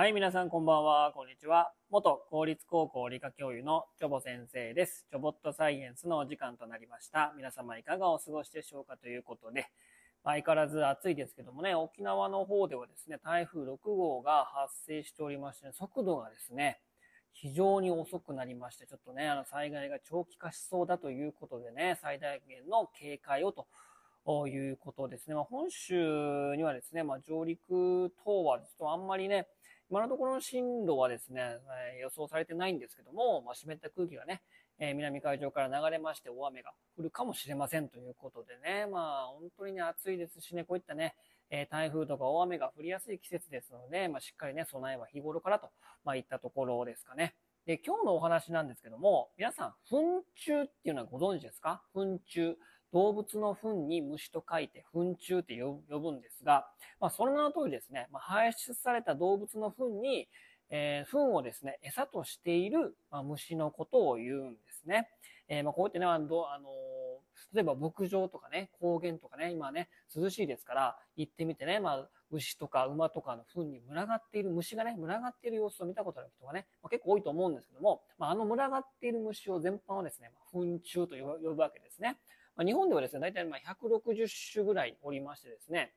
はい、皆さんこんばんは、こんにちは。元公立高校理科教諭のチョボ先生です。チョボットサイエンスのお時間となりました。皆様いかがお過ごしでしょうかということで、相変わらず暑いですけどもね、沖縄の方ではですね、台風6号が発生しておりまして、速度がですね、非常に遅くなりまして、ちょっとね、あの災害が長期化しそうだということでね、最大限の警戒をということですね。まあ、本州にはですね、まあ、上陸等はちょっとあんまりね、今のところの進路はですね、え予想されてないんですけども、まあ、湿った空気がね、えー、南海上から流れまして大雨が降るかもしれませんということでね、まあ本当にね暑いですしね、こういったね、えー、台風とか大雨が降りやすい季節ですので、まあ、しっかりね、備えは日頃からと、まあ、いったところですかね。で、今日のお話なんですけども、皆さん、糞虫っていうのはご存知ですか？糞虫。動物の糞に虫と書いて糞虫って呼ぶんですが、まあ、その名の通りですね、まあ、排出された動物の糞に、えー、糞をですね、餌としている、まあ、虫のことを言うんですね。えー、まあ、こうやってね、あの、あの例えば牧場とかね、高原とかね、今ね、涼しいですから、行ってみてね、まあ、牛とか馬とかの糞に群がっている虫がね、群がっている様子を見たことある人がね、まあ、結構多いと思うんですけども、まあ、あの群がっている虫を全般をですね、まあ糞虫と呼ぶわけですね。まあ、日本ではですね、大体まあ160種ぐらいおりましてですね、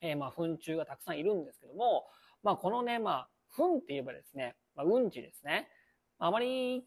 えー、まあ糞虫がたくさんいるんですけども、まあこのね、まあ糞って言えばですね、まあ、うんちですね。あまり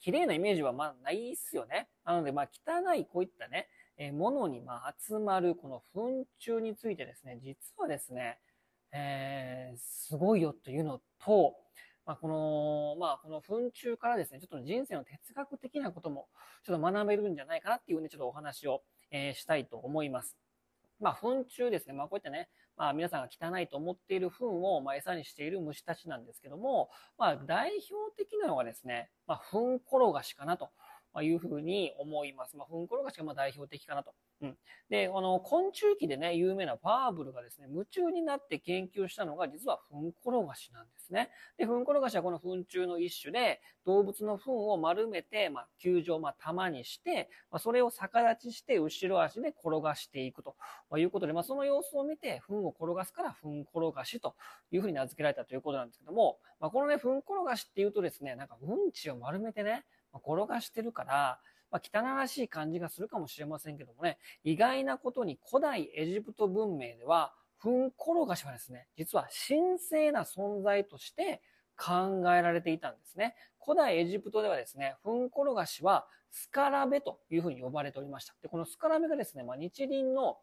綺麗なイメージはまあないっすよね。なのでまあ汚いこういったね、えー、ものにまあ集まるこの糞虫についてですね、実はですね、えー、すごいよというのと、まあ、この、まあ、この糞虫からですね、ちょっと人生の哲学的なことも、ちょっと学べるんじゃないかなっていうね、ちょっとお話を、えー、したいと思います。まあ、糞虫ですね。まあ、こういったね、まあ、皆さんが汚いと思っている糞を、まあ、餌にしている虫たちなんですけども、まあ、代表的なのがですね、まあ、糞転がしかなと。ま、いうふうに思います。まあ、糞転がしがまあ代表的かなと。うん。で、あの、昆虫記でね、有名なファーブルがですね、夢中になって研究したのが実は糞転がしなんですね。で、糞転がしはこの糞虫の一種で、動物の糞を丸めて、まあ、球状、まあ、玉にして、まあ、それを逆立ちして、後ろ足で転がしていくということで、まあ、その様子を見て、糞を転がすから糞転がしというふうに名付けられたということなんですけども、まあ、このね、糞転がしっていうとですね、なんかうんちを丸めてね、ま転がしてるから、まあ、汚らしい感じがするかもしれませんけどもね、意外なことに古代エジプト文明では、糞転がしはですね、実は神聖な存在として考えられていたんですね。古代エジプトではですね、糞転がしはスカラベというふうに呼ばれておりました。で、このスカラベがですね、まあ、日輪の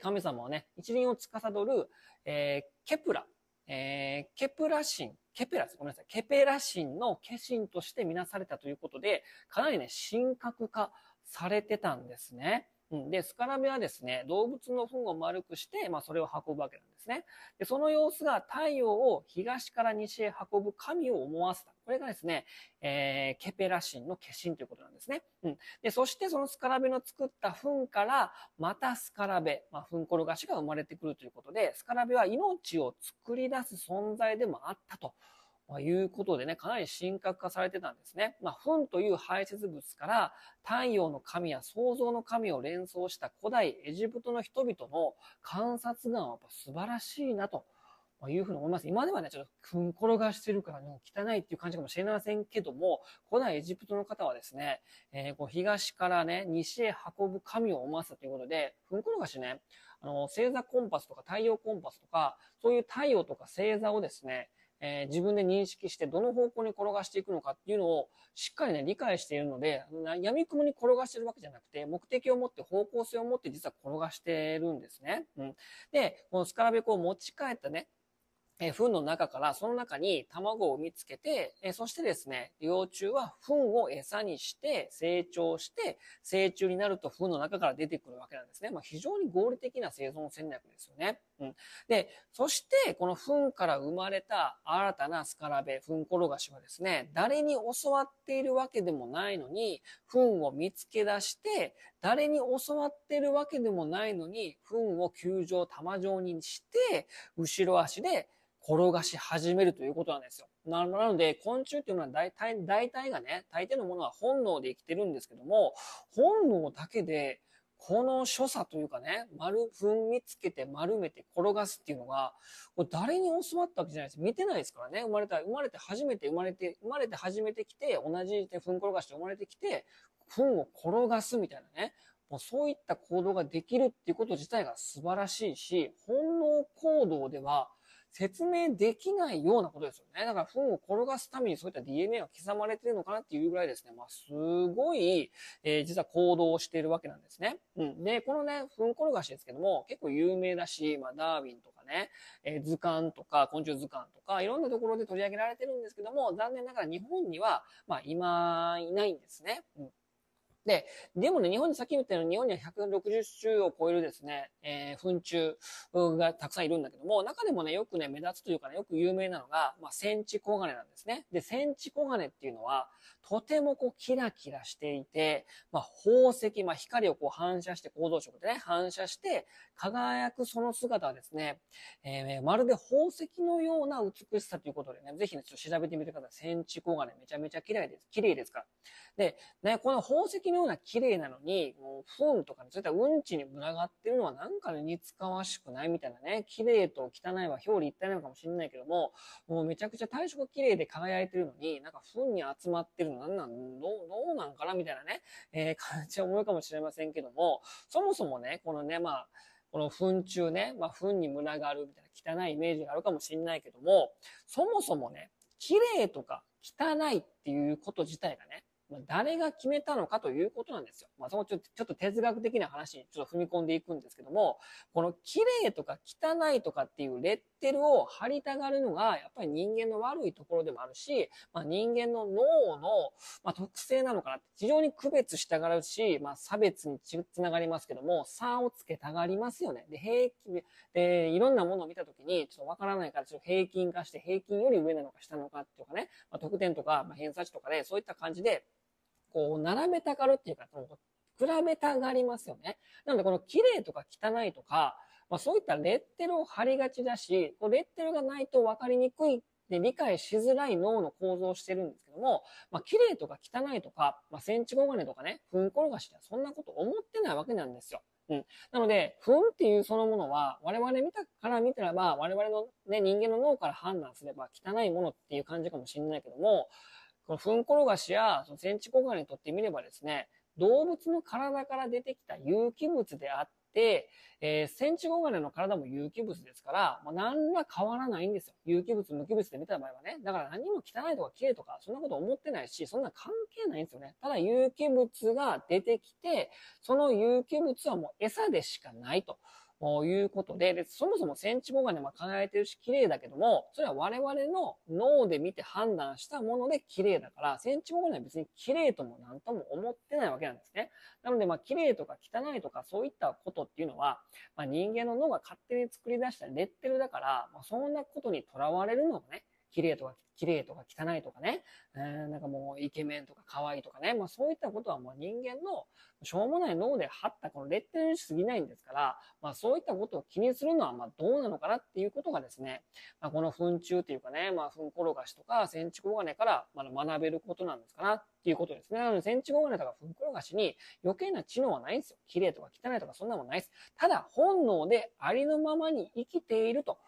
神様をね、日輪を司る、えー、ケプラ、えー、ケプラ神、ケペラです。ごめんなさい。ケペラ神の化身として見なされたということで、かなりね、神格化されてたんですね。で、スカラベはですね、動物の糞を丸くして、まあ、それを運ぶわけなんですね。で、その様子が太陽を東から西へ運ぶ神を思わせた。これがですね、えー、ケペラ神の化身ということなんですね。うん。で、そしてそのスカラベの作った糞から、またスカラベ、まあ、糞転がしが生まれてくるということで、スカラベは命を作り出す存在でもあったと。まいうことでね、かなり神格化されてたんですね。まあ、糞という排泄物から太陽の神や創造の神を連想した古代エジプトの人々の観察眼はやっぱ素晴らしいなと。いうふうに思います。今ではね、ちょっと糞転がしてるからね、汚いっていう感じかもしれませんけども、古代エジプトの方はですね、えー、こう東からね、西へ運ぶ神を思わせたということで、糞転がしね、あの、星座コンパスとか太陽コンパスとか、そういう太陽とか星座をですね、えー、自分で認識してどの方向に転がしていくのかっていうのをしっかりね、理解しているので、闇雲に転がしてるわけじゃなくて、目的を持って方向性を持って実は転がしてるんですね。うん。で、このスカラベコを持ち帰ったね、え糞の中からその中に卵を産みつけて、えそしてですね、幼虫は糞を餌にして成長して、成虫になると糞の中から出てくるわけなんですね。まあ、非常に合理的な生存戦略ですよね。うん。で、そしてこの糞から生まれた新たなスカラベ、糞転がしはですね、誰に教わっているわけでもないのに、糞を見つけ出して、誰に教わっているわけでもないのに、糞を球状、玉状にして、後ろ足で転がし始めるということなんですよ。なので、昆虫っていうのは大体、大体がね、大抵のものは本能で生きてるんですけども、本能だけでこの所作というかね、丸、踏みつけて丸めて転がすっていうのが、これ誰に教わったわけじゃないです。見てないですからね。生まれた、生まれて初めて生まれて、生まれて初めてきて、同じで踏ん転がして生まれてきて、糞を転がすみたいなね。もうそういった行動ができるっていうこと自体が素晴らしいし、本能行動では説明できないようなことですよね。だから糞を転がすためにそういった DNA が刻まれてるのかなっていうぐらいですね。まあ、すごい、えー、実は行動をしているわけなんですね。うん。で、このね、糞転がしですけども、結構有名だし、まあ、ダーウィンとかね、えー、図鑑とか、昆虫図鑑とか、いろんなところで取り上げられてるんですけども、残念ながら日本には、まあ、今、いないんですね。うん。で、でもね、日本にさっき言ったように、日本には160種を超えるですね、えー、糞虫がたくさんいるんだけども、中でもね、よくね、目立つというかね、よく有名なのが、まあ、センチコガネなんですね。で、センチコガネっていうのは、とてもこう、キラキラしていて、まあ、宝石、まあ、光をこう反射して、行動色でね、反射して、輝くその姿はですね、えー、まるで宝石のような美しさということでね、ぜひね、ちょっと調べてみてください。センチコガネ、めちゃめちゃ綺麗です。綺麗ですから。で、ね、この宝石のような綺麗なのに、もう、糞とか、そういたうんちに群がってるのはなんか、似つかわしくないみたいなね、綺麗と汚いは表裏一体なのかもしれないけども、もうめちゃくちゃ体色綺麗で輝いてるのに、なんか糞に集まってるのなんなん、どう、どうなんかなみたいなね、えー、感じは思うかもしれませんけども、そもそもね、このね、まあ、この糞虫ね、まあ、糞に群がるみたいな汚いイメージがあるかもしれないけども、そもそもね、綺麗とか汚いっていうこと自体がね、ま、誰が決めたのかということなんですよ。まあ、そのちょっとちょっと哲学的な話にちょっと踏み込んでいくんですけども、この綺麗とか汚いとかっていうレッテルを貼りたがるのが、やっぱり人間の悪いところでもあるし、まあ、人間の脳の、まあ、特性なのかなって、非常に区別したがるし、まあ、差別につながりますけども、差をつけたがりますよね。で、平均、で、いろんなものを見たときに、ちょっとわからないから、ちょっと平均化して、平均より上なのか下なのかっていうかね、まあ、得点とか、まあ、偏差値とかで、そういった感じで、こう、並べたがるっていうか、比べたがりますよね。なので、この綺麗とか汚いとか、まあ、そういったレッテルを貼りがちだし、こうレッテルがないと分かりにくいで理解しづらい脳の構造をしてるんですけども、まあ、綺麗とか汚いとか、まあ、センチゴガネとかね、ふん転がしではそんなこと思ってないわけなんですよ。うん。なので、ふんっていうそのものは、我々見たから見たらば、我々のね、人間の脳から判断すれば汚いものっていう感じかもしれないけども、このフン転がしやそのセンチコガネにとってみればですね、動物の体から出てきた有機物であって、えー、センチコガネの体も有機物ですから、まあ、何ら変わらないんですよ。有機物、無機物で見た場合はね。だから何も汚いとか綺麗とか、そんなこと思ってないし、そんな関係ないんですよね。ただ有機物が出てきて、その有機物はもう餌でしかないと。ということで、で、そもそもセンチモガネも輝いてるし綺麗だけども、それは我々の脳で見て判断したもので綺麗だから、センチモガネは別に綺麗とも何とも思ってないわけなんですね。なので、まあ、綺麗とか汚いとかそういったことっていうのは、まあ、人間の脳が勝手に作り出したレッテルだから、まあ、そんなことにとらわれるのがね、綺麗とか綺麗とか汚いとかね、えー、なんかもうイケメンとか可愛いとかね、まあそういったことはもう人間のしょうもない脳で張ったこのレッテルに過ぎないんですから、まあそういったことを気にするのはまあどうなのかなっていうことがですね、まあこの糞虫っていうかね、まあ糞転がしとかセンチコガネからまだ学べることなんですかなっていうことですね。なのでセンチコガネとか糞転がしに余計な知能はないんですよ。綺麗とか汚いとかそんなもんないです。ただ本能でありのままに生きていると。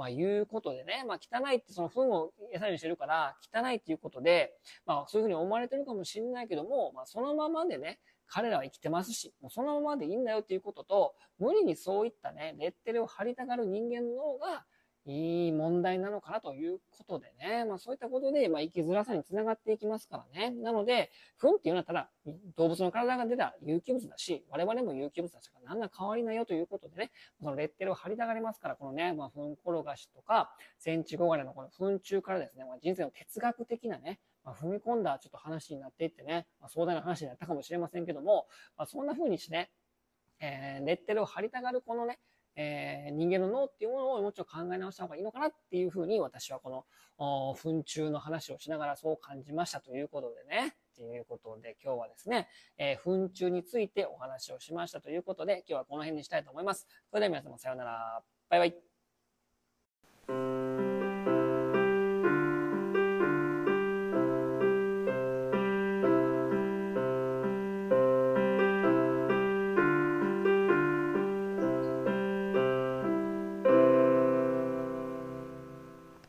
まあ、いうことでね、まあ、汚いってその糞を餌にしてるから、汚いっていうことで、まあ、そういうふうに思われてるかもしれないけども、まあ、そのままでね、彼らは生きてますし、もうそのままでいいんだよっていうことと、無理にそういったね、レッテルを貼りたがる人間の方が、いい問題なのかなということでね。まあそういったことで、まあ生きづらさにつながっていきますからね。なので、糞っていうのはただ動物の体が出た有機物だし、我々も有機物だし何ら変わりないよということでね、そのレッテルを貼りたがりますから、このね、まあ糞転がしとか、センチゴガネのこの糞虫からですね、まあ、人生の哲学的なね、まあ、踏み込んだちょっと話になっていってね、まあ、壮大な話になったかもしれませんけども、まあ、そんな風にしてね、えー、レッテルを貼りたがるこのね、えー、人間の脳っていうものをもうちょっと考え直した方がいいのかなっていうふうに私はこの糞虫の話をしながらそう感じましたということでね。ということで今日はですね、えー、糞虫についてお話をしましたということで今日はこの辺にしたいと思います。それでは皆様さようなら。バイバイ。